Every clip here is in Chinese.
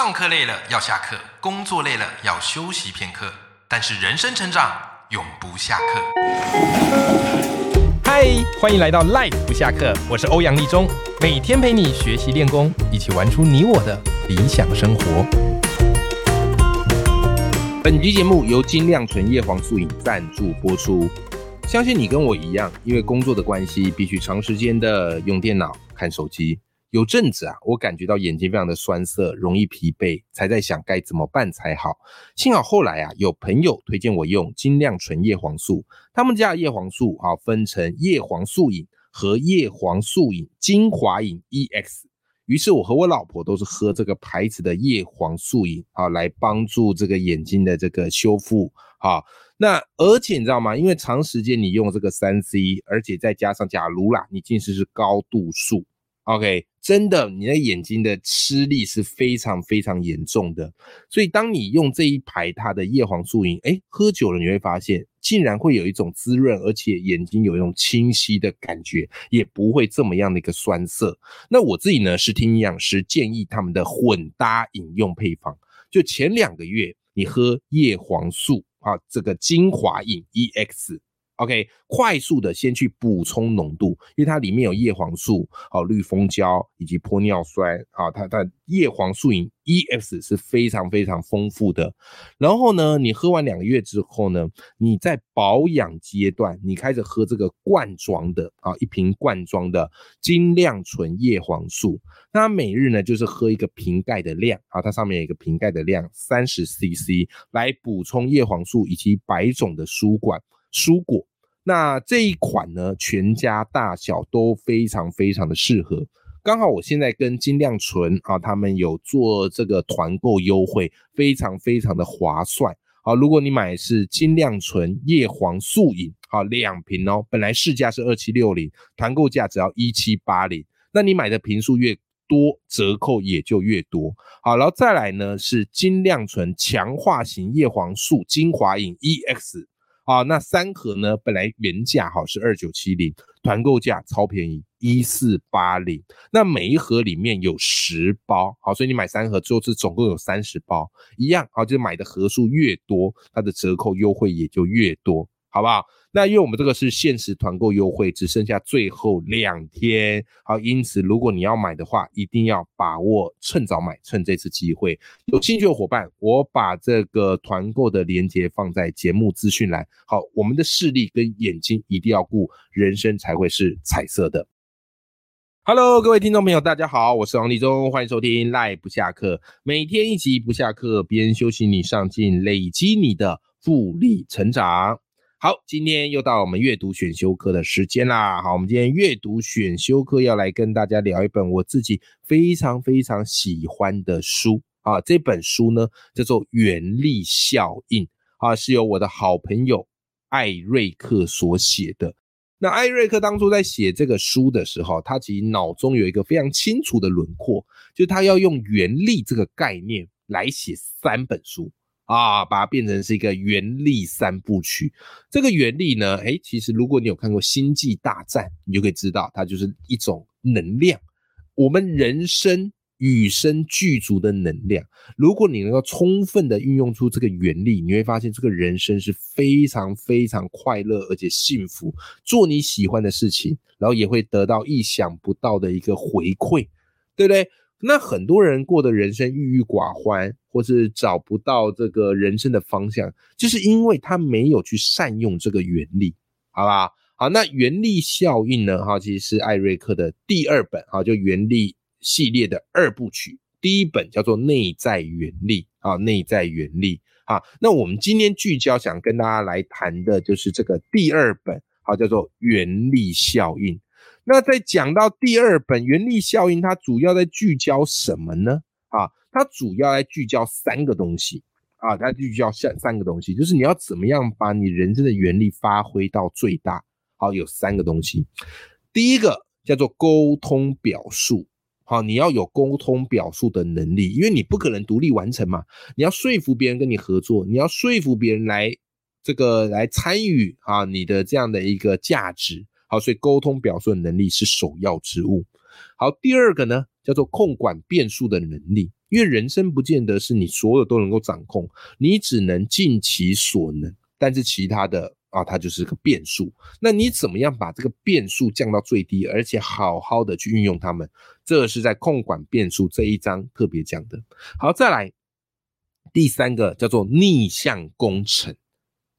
上课累了要下课，工作累了要休息片刻，但是人生成长永不下课。嗨，欢迎来到 Life 不下课，我是欧阳立中，每天陪你学习练功，一起玩出你我的理想生活。本集节目由精亮纯叶黄素饮赞助播出。相信你跟我一样，因为工作的关系，必须长时间的用电脑、看手机。有阵子啊，我感觉到眼睛非常的酸涩，容易疲惫，才在想该怎么办才好。幸好后来啊，有朋友推荐我用精亮纯叶黄素，他们家的叶黄素啊，分成叶黄素饮和叶黄素饮精华饮 EX。于是我和我老婆都是喝这个牌子的叶黄素饮啊，来帮助这个眼睛的这个修复啊。那而且你知道吗？因为长时间你用这个三 C，而且再加上假如啦，你近视是高度数。OK，真的，你的眼睛的吃力是非常非常严重的。所以，当你用这一排它的叶黄素饮，哎，喝久了你会发现，竟然会有一种滋润，而且眼睛有一种清晰的感觉，也不会这么样的一个酸涩。那我自己呢，是听营养师建议他们的混搭饮用配方，就前两个月你喝叶黄素啊，这个精华饮 EX。OK，快速的先去补充浓度，因为它里面有叶黄素、好绿蜂胶以及玻尿酸啊，它它叶黄素饮 EX 是非常非常丰富的。然后呢，你喝完两个月之后呢，你在保养阶段，你开始喝这个罐装的啊，一瓶罐装的精亮纯叶黄素，那每日呢就是喝一个瓶盖的量啊，它上面有一个瓶盖的量三十 CC 来补充叶黄素以及百种的蔬管。蔬果，那这一款呢，全家大小都非常非常的适合。刚好我现在跟金亮纯啊，他们有做这个团购优惠，非常非常的划算。好，如果你买是金亮纯叶黄素饮，好两瓶哦，本来市价是二七六零，团购价只要一七八零。那你买的瓶数越多，折扣也就越多。好，然后再来呢是金亮纯强化型叶黄素精华饮 EX。啊，那三盒呢？本来原价哈是二九七零，团购价超便宜一四八零。那每一盒里面有十包，好，所以你买三盒之后是总共有三十包，一样好，就买的盒数越多，它的折扣优惠也就越多，好不好？那因为我们这个是限时团购优惠，只剩下最后两天，好，因此如果你要买的话，一定要把握，趁早买，趁这次机会。有兴趣的伙伴，我把这个团购的链接放在节目资讯栏。好，我们的视力跟眼睛一定要顾，人生才会是彩色的。Hello，各位听众朋友，大家好，我是王立忠，欢迎收听赖不下课，每天一集不下课，边休息你上进，累积你的复利成长。好，今天又到我们阅读选修课的时间啦。好，我们今天阅读选修课要来跟大家聊一本我自己非常非常喜欢的书啊。这本书呢叫做《原力效应》啊，是由我的好朋友艾瑞克所写的。那艾瑞克当初在写这个书的时候，他其实脑中有一个非常清楚的轮廓，就他要用原力这个概念来写三本书。啊，把它变成是一个原力三部曲。这个原力呢，哎，其实如果你有看过《星际大战》，你就可以知道，它就是一种能量，我们人生与生俱足的能量。如果你能够充分的运用出这个原力，你会发现这个人生是非常非常快乐而且幸福，做你喜欢的事情，然后也会得到意想不到的一个回馈，对不对？那很多人过的人生郁郁寡欢，或是找不到这个人生的方向，就是因为他没有去善用这个原力，好吧？好，那原力效应呢？哈，其实是艾瑞克的第二本，哈，就原力系列的二部曲。第一本叫做内在原力，啊，内在原力，啊，那我们今天聚焦想跟大家来谈的就是这个第二本，好，叫做原力效应。那在讲到第二本原力效应，它主要在聚焦什么呢？啊，它主要在聚焦三个东西啊，它聚焦三三个东西，就是你要怎么样把你人生的原力发挥到最大。好，有三个东西，第一个叫做沟通表述，好，你要有沟通表述的能力，因为你不可能独立完成嘛，你要说服别人跟你合作，你要说服别人来这个来参与啊，你的这样的一个价值。好，所以沟通表述的能力是首要之物。好，第二个呢，叫做控管变数的能力。因为人生不见得是你所有都能够掌控，你只能尽其所能，但是其他的啊，它就是个变数。那你怎么样把这个变数降到最低，而且好好的去运用它们？这是在控管变数这一章特别讲的。好，再来第三个叫做逆向工程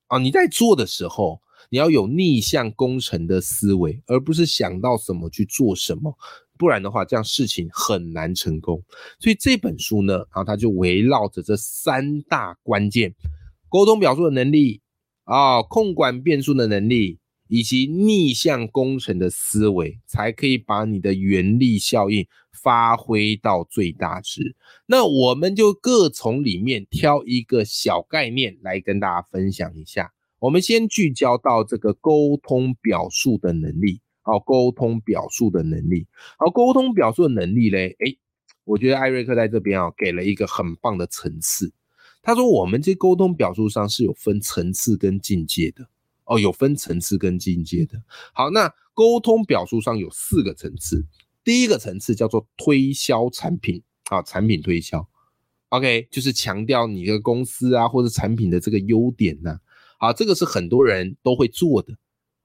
啊，你在做的时候，你要有逆向工程的思维，而不是想到什么去做什么。不然的话，这样事情很难成功。所以这本书呢，然后它就围绕着这三大关键：沟通表述的能力啊，控管变数的能力，以及逆向工程的思维，才可以把你的原力效应发挥到最大值。那我们就各从里面挑一个小概念来跟大家分享一下。我们先聚焦到这个沟通表述的能力。好，沟通表述的能力。好，沟通表述的能力嘞，哎，我觉得艾瑞克在这边啊，给了一个很棒的层次。他说，我们这沟通表述上是有分层次跟境界的。哦，有分层次跟境界的。好，那沟通表述上有四个层次。第一个层次叫做推销产品，啊，产品推销。OK，就是强调你的公司啊或者产品的这个优点呢。好，这个是很多人都会做的。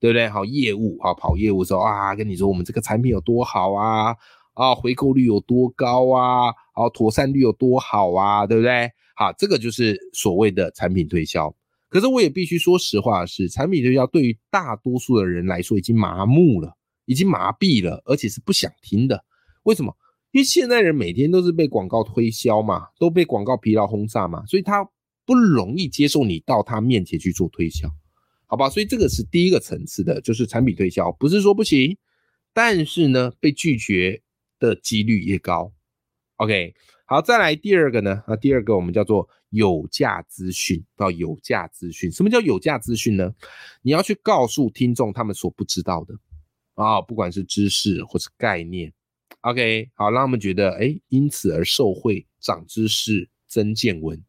对不对？好，业务啊，跑业务的时候啊，跟你说我们这个产品有多好啊，啊，回购率有多高啊，啊，妥善率有多好啊，对不对？好，这个就是所谓的产品推销。可是我也必须说实话，是产品推销对于大多数的人来说已经麻木了，已经麻痹了，而且是不想听的。为什么？因为现在人每天都是被广告推销嘛，都被广告疲劳轰炸嘛，所以他不容易接受你到他面前去做推销。好吧，所以这个是第一个层次的，就是产品推销，不是说不行，但是呢，被拒绝的几率也高。OK，好，再来第二个呢？啊，第二个我们叫做有价资讯，到有价资讯。什么叫有价资讯呢？你要去告诉听众他们所不知道的啊，不管是知识或是概念。OK，好，让他们觉得哎，因此而受惠，长知识，增见闻。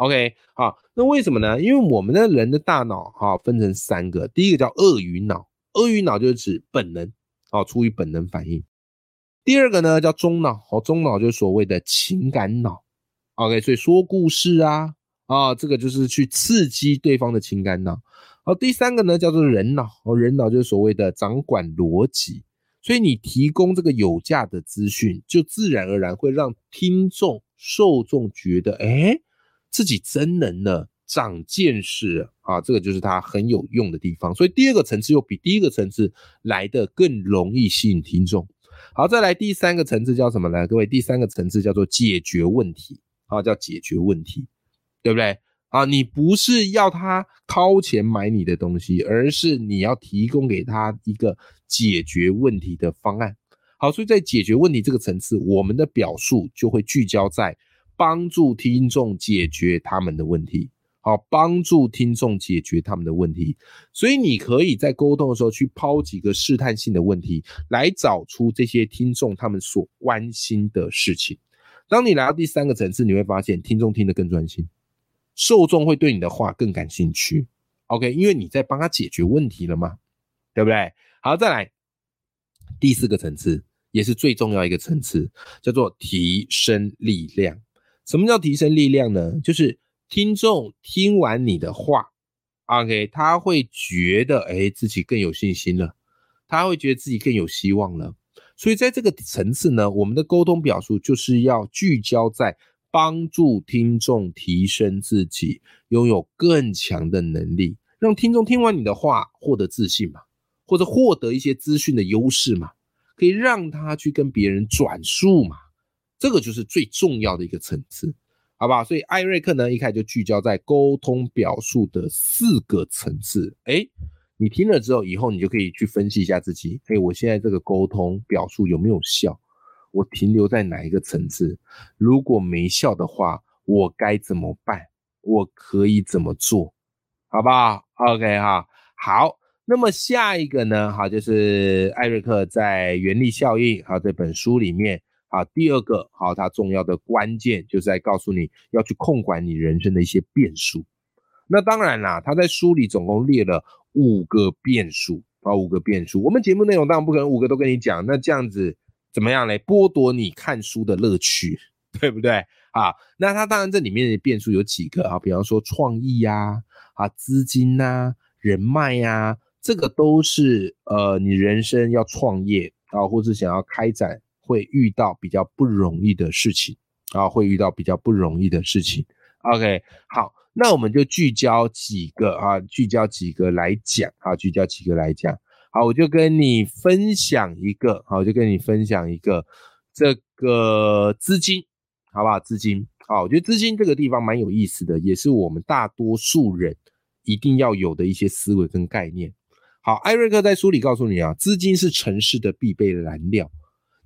OK，好，那为什么呢？因为我们的人的大脑哈分成三个，第一个叫鳄鱼脑，鳄鱼脑就是指本能，哦，出于本能反应。第二个呢叫中脑，哦，中脑就是所谓的情感脑。OK，所以说故事啊，啊，这个就是去刺激对方的情感脑。好，第三个呢叫做人脑，哦，人脑就是所谓的掌管逻辑。所以你提供这个有价的资讯，就自然而然会让听众、受众觉得，哎。自己真能了，长见识啊，这个就是它很有用的地方。所以第二个层次又比第一个层次来的更容易吸引听众。好，再来第三个层次叫什么呢？各位，第三个层次叫做解决问题啊，叫解决问题，对不对啊？你不是要他掏钱买你的东西，而是你要提供给他一个解决问题的方案。好，所以在解决问题这个层次，我们的表述就会聚焦在。帮助听众解决他们的问题，好，帮助听众解决他们的问题，所以你可以在沟通的时候去抛几个试探性的问题，来找出这些听众他们所关心的事情。当你来到第三个层次，你会发现听众听得更专心，受众会对你的话更感兴趣。OK，因为你在帮他解决问题了嘛，对不对？好，再来第四个层次，也是最重要一个层次，叫做提升力量。什么叫提升力量呢？就是听众听完你的话，OK，他会觉得哎自己更有信心了，他会觉得自己更有希望了。所以在这个层次呢，我们的沟通表述就是要聚焦在帮助听众提升自己，拥有更强的能力，让听众听完你的话获得自信嘛，或者获得一些资讯的优势嘛，可以让他去跟别人转述嘛。这个就是最重要的一个层次，好不好？所以艾瑞克呢，一开始就聚焦在沟通表述的四个层次。哎，你听了之后，以后你就可以去分析一下自己。哎，我现在这个沟通表述有没有效？我停留在哪一个层次？如果没效的话，我该怎么办？我可以怎么做？好不好？OK 哈，好。那么下一个呢？好，就是艾瑞克在《原力效应》好这本书里面。啊，第二个好，它重要的关键就是在告诉你要去控管你人生的一些变数。那当然啦，他在书里总共列了五个变数啊，五个变数。我们节目内容当然不可能五个都跟你讲，那这样子怎么样嘞？剥夺你看书的乐趣，对不对？啊，那它当然这里面的变数有几个啊，比方说创意呀，啊，资金呐，人脉呀，这个都是呃你人生要创业啊，或者想要开展会遇到比较不容易的事情啊，会遇到比较不容易的事情。OK，好，那我们就聚焦几个啊，聚焦几个来讲啊，聚焦几个来讲。好，我就跟你分享一个，好，我就跟你分享一个这个资金，好不好？资金，好，我觉得资金这个地方蛮有意思的，也是我们大多数人一定要有的一些思维跟概念。好，艾瑞克在书里告诉你啊，资金是城市的必备燃料。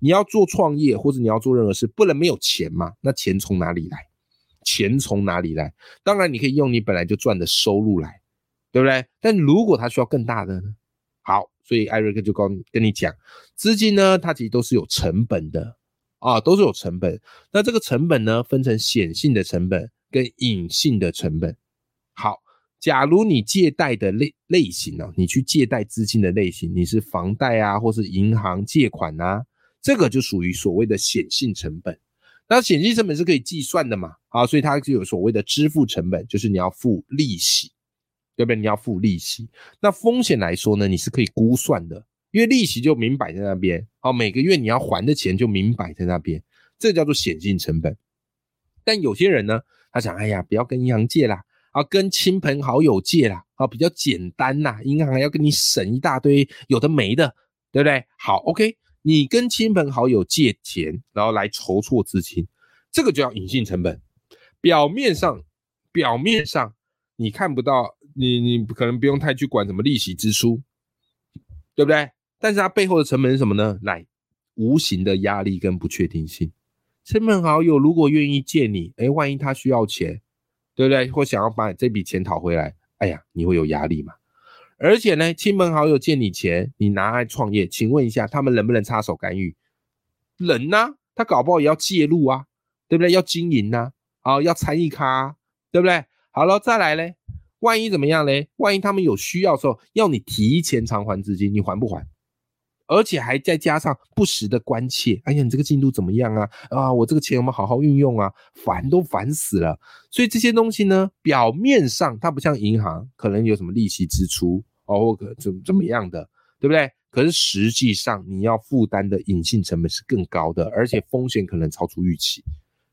你要做创业或者你要做任何事，不能没有钱嘛？那钱从哪里来？钱从哪里来？当然你可以用你本来就赚的收入来，对不对？但如果它需要更大的呢？好。所以艾瑞克就跟跟你讲，资金呢，它其实都是有成本的啊，都是有成本。那这个成本呢，分成显性的成本跟隐性的成本。好，假如你借贷的类类型呢，你去借贷资金的类型，你是房贷啊，或是银行借款啊，这个就属于所谓的显性成本。那显性成本是可以计算的嘛？啊，所以它就有所谓的支付成本，就是你要付利息。对不对？你要付利息，那风险来说呢？你是可以估算的，因为利息就明摆在那边，好，每个月你要还的钱就明摆在那边，这叫做显性成本。但有些人呢，他想，哎呀，不要跟银行借啦，啊，跟亲朋好友借啦，啊，比较简单呐，银行要跟你省一大堆有的没的，对不对？好，OK，你跟亲朋好友借钱，然后来筹措资金，这个就叫隐性成本。表面上，表面上你看不到。你你可能不用太去管什么利息支出，对不对？但是它背后的成本是什么呢？来，无形的压力跟不确定性。亲朋好友如果愿意借你，哎，万一他需要钱，对不对？或想要把这笔钱讨回来，哎呀，你会有压力嘛？而且呢，亲朋好友借你钱，你拿来创业，请问一下，他们能不能插手干预？能呐，他搞不好也要介入啊，对不对？要经营呐，啊，要参与咖，对不对？好了，再来嘞。万一怎么样嘞？万一他们有需要的时候，要你提前偿还资金，你还不还？而且还再加上不时的关切，哎呀，你这个进度怎么样啊？啊，我这个钱有没有好好运用啊？烦都烦死了。所以这些东西呢，表面上它不像银行，可能有什么利息支出哦，或怎怎么样的，对不对？可是实际上你要负担的隐性成本是更高的，而且风险可能超出预期，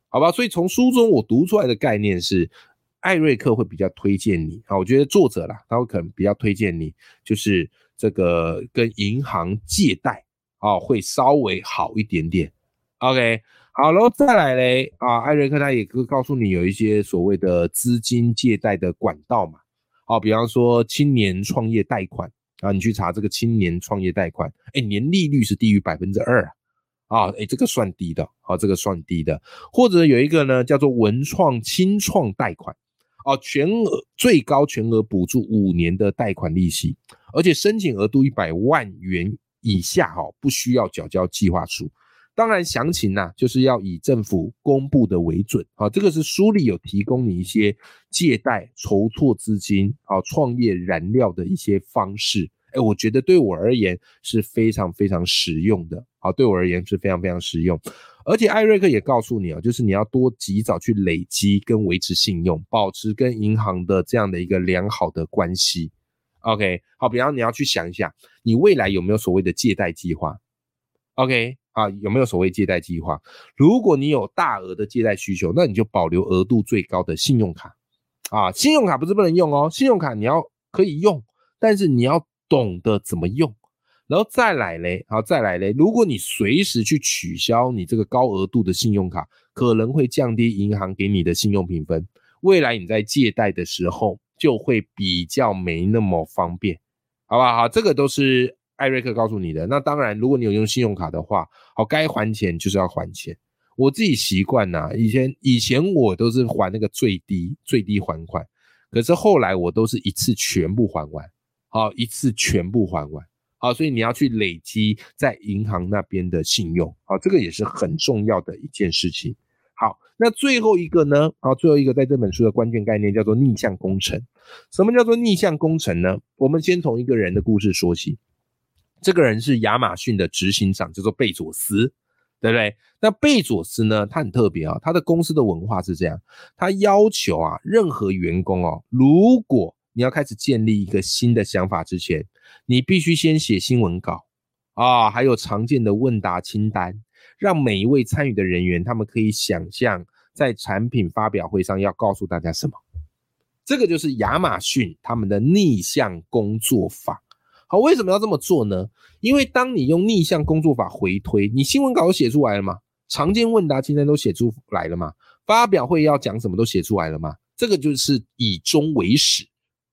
好吧？所以从书中我读出来的概念是。艾瑞克会比较推荐你啊，我觉得作者啦，他会可能比较推荐你，就是这个跟银行借贷啊，会稍微好一点点。OK，好了，再来嘞啊，艾瑞克他也会告诉你有一些所谓的资金借贷的管道嘛，好，比方说青年创业贷款啊，你去查这个青年创业贷款，哎，年利率是低于百分之二啊，哎，这个算低的，啊，这个算低的，或者有一个呢叫做文创轻创贷款。哦，全额最高全额补助五年的贷款利息，而且申请额度一百万元以下，哈，不需要缴交计划书。当然，详情呐，就是要以政府公布的为准。好，这个是书里有提供你一些借贷、筹措资金、好创业燃料的一些方式。哎，我觉得对我而言是非常非常实用的。好，对我而言是非常非常实用。而且艾瑞克也告诉你啊，就是你要多及早去累积跟维持信用，保持跟银行的这样的一个良好的关系。OK，好，比方你要去想一下，你未来有没有所谓的借贷计划？OK，啊，有没有所谓借贷计划？如果你有大额的借贷需求，那你就保留额度最高的信用卡。啊，信用卡不是不能用哦，信用卡你要可以用，但是你要懂得怎么用。然后再来嘞，好再来嘞。如果你随时去取消你这个高额度的信用卡，可能会降低银行给你的信用评分，未来你在借贷的时候就会比较没那么方便，好不好？好，这个都是艾瑞克告诉你的。那当然，如果你有用信用卡的话，好，该还钱就是要还钱。我自己习惯呐，以前以前我都是还那个最低最低还款，可是后来我都是一次全部还完，好，一次全部还完。好，所以你要去累积在银行那边的信用，好，这个也是很重要的一件事情。好，那最后一个呢？好，最后一个在这本书的关键概念叫做逆向工程。什么叫做逆向工程呢？我们先从一个人的故事说起。这个人是亚马逊的执行长，叫做贝佐斯。对不对？那贝佐斯呢？他很特别啊，他的公司的文化是这样，他要求啊，任何员工哦，如果你要开始建立一个新的想法之前，你必须先写新闻稿啊，还有常见的问答清单，让每一位参与的人员他们可以想象在产品发表会上要告诉大家什么。这个就是亚马逊他们的逆向工作法。好，为什么要这么做呢？因为当你用逆向工作法回推，你新闻稿都写出来了吗？常见问答清单都写出来了吗？发表会要讲什么都写出来了吗？这个就是以终为始，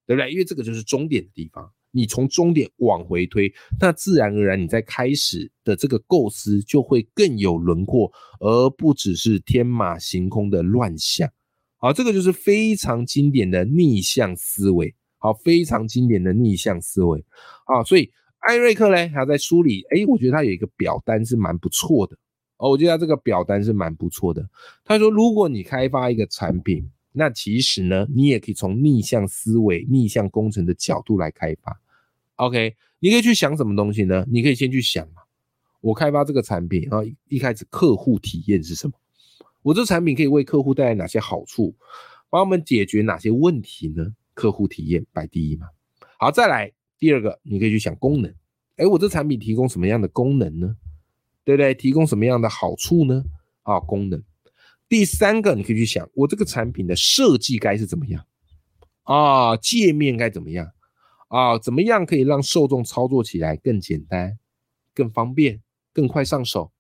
对不对？因为这个就是终点的地方，你从终点往回推，那自然而然你在开始的这个构思就会更有轮廓，而不只是天马行空的乱象。好，这个就是非常经典的逆向思维。好，非常经典的逆向思维。好，所以艾瑞克呢，他在书里，哎，我觉得他有一个表单是蛮不错的。哦，我觉得他这个表单是蛮不错的。他说，如果你开发一个产品，那其实呢，你也可以从逆向思维、逆向工程的角度来开发。OK，你可以去想什么东西呢？你可以先去想嘛，我开发这个产品啊，一开始客户体验是什么？我这产品可以为客户带来哪些好处？帮我们解决哪些问题呢？客户体验摆第一嘛。好，再来第二个，你可以去想功能。哎，我这产品提供什么样的功能呢？对不对？提供什么样的好处呢？啊，功能。第三个，你可以去想，我这个产品的设计该是怎么样？啊，界面该怎么样？啊，怎么样可以让受众操作起来更简单、更方便、更快上手？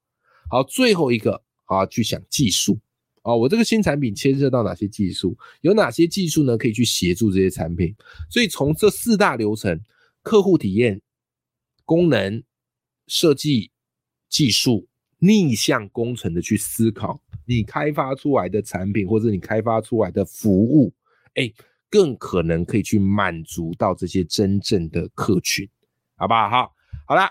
好，最后一个啊，去想技术。啊，我这个新产品牵涉到哪些技术？有哪些技术呢？可以去协助这些产品？所以从这四大流程：客户体验、功能、设计。技术逆向工程的去思考，你开发出来的产品或者你开发出来的服务，哎，更可能可以去满足到这些真正的客群，好不好？好，好了，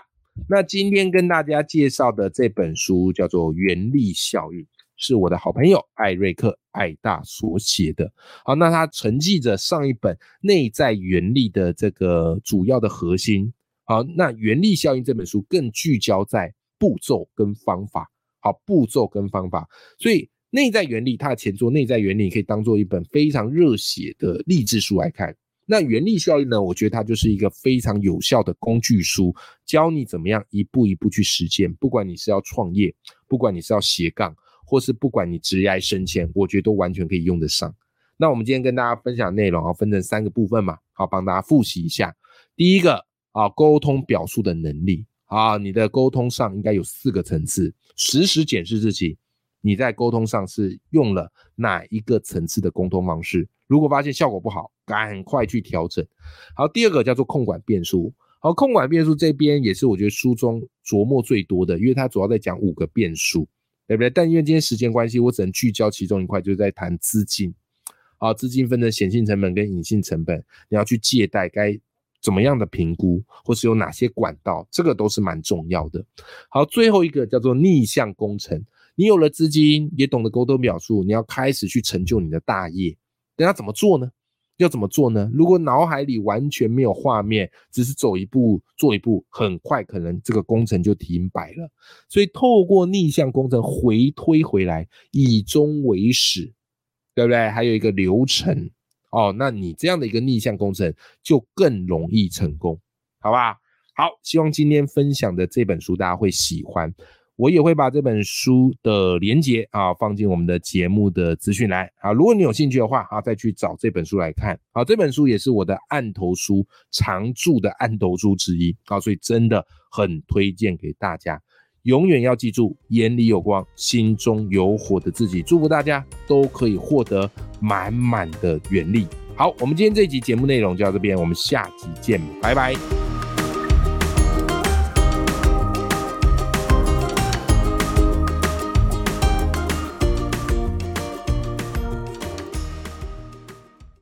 那今天跟大家介绍的这本书叫做《原力效应》，是我的好朋友艾瑞克艾大所写的。好，那他承继着上一本《内在原力》的这个主要的核心。好，那《原力效应》这本书更聚焦在。步骤跟方法，好，步骤跟方法，所以内在原理它的前作内在原理可以当做一本非常热血的励志书来看。那原力效应呢？我觉得它就是一个非常有效的工具书，教你怎么样一步一步去实践。不管你是要创业，不管你是要斜杠，或是不管你职业升迁，我觉得都完全可以用得上。那我们今天跟大家分享内容啊，分成三个部分嘛，好，帮大家复习一下。第一个啊，沟通表述的能力。啊，你的沟通上应该有四个层次，实时检视自己，你在沟通上是用了哪一个层次的沟通方式？如果发现效果不好，赶快去调整。好，第二个叫做控管变数。好，控管变数这边也是我觉得书中琢磨最多的，因为它主要在讲五个变数，对不对？但因为今天时间关系，我只能聚焦其中一块，就是在谈资金。好，资金分成显性成本跟隐性成本，你要去借贷该。怎么样的评估，或是有哪些管道，这个都是蛮重要的。好，最后一个叫做逆向工程。你有了资金，也懂得沟通表述，你要开始去成就你的大业。那要怎么做呢？要怎么做呢？如果脑海里完全没有画面，只是走一步做一步，很快可能这个工程就停摆了。所以透过逆向工程回推回来，以终为始，对不对？还有一个流程。哦，那你这样的一个逆向工程就更容易成功，好吧？好，希望今天分享的这本书大家会喜欢，我也会把这本书的连接啊放进我们的节目的资讯栏啊。如果你有兴趣的话啊，再去找这本书来看。好，这本书也是我的案头书常驻的案头书之一啊，所以真的很推荐给大家。永远要记住，眼里有光，心中有火的自己。祝福大家都可以获得满满的原力。好，我们今天这集节目内容就到这边，我们下集见，拜拜。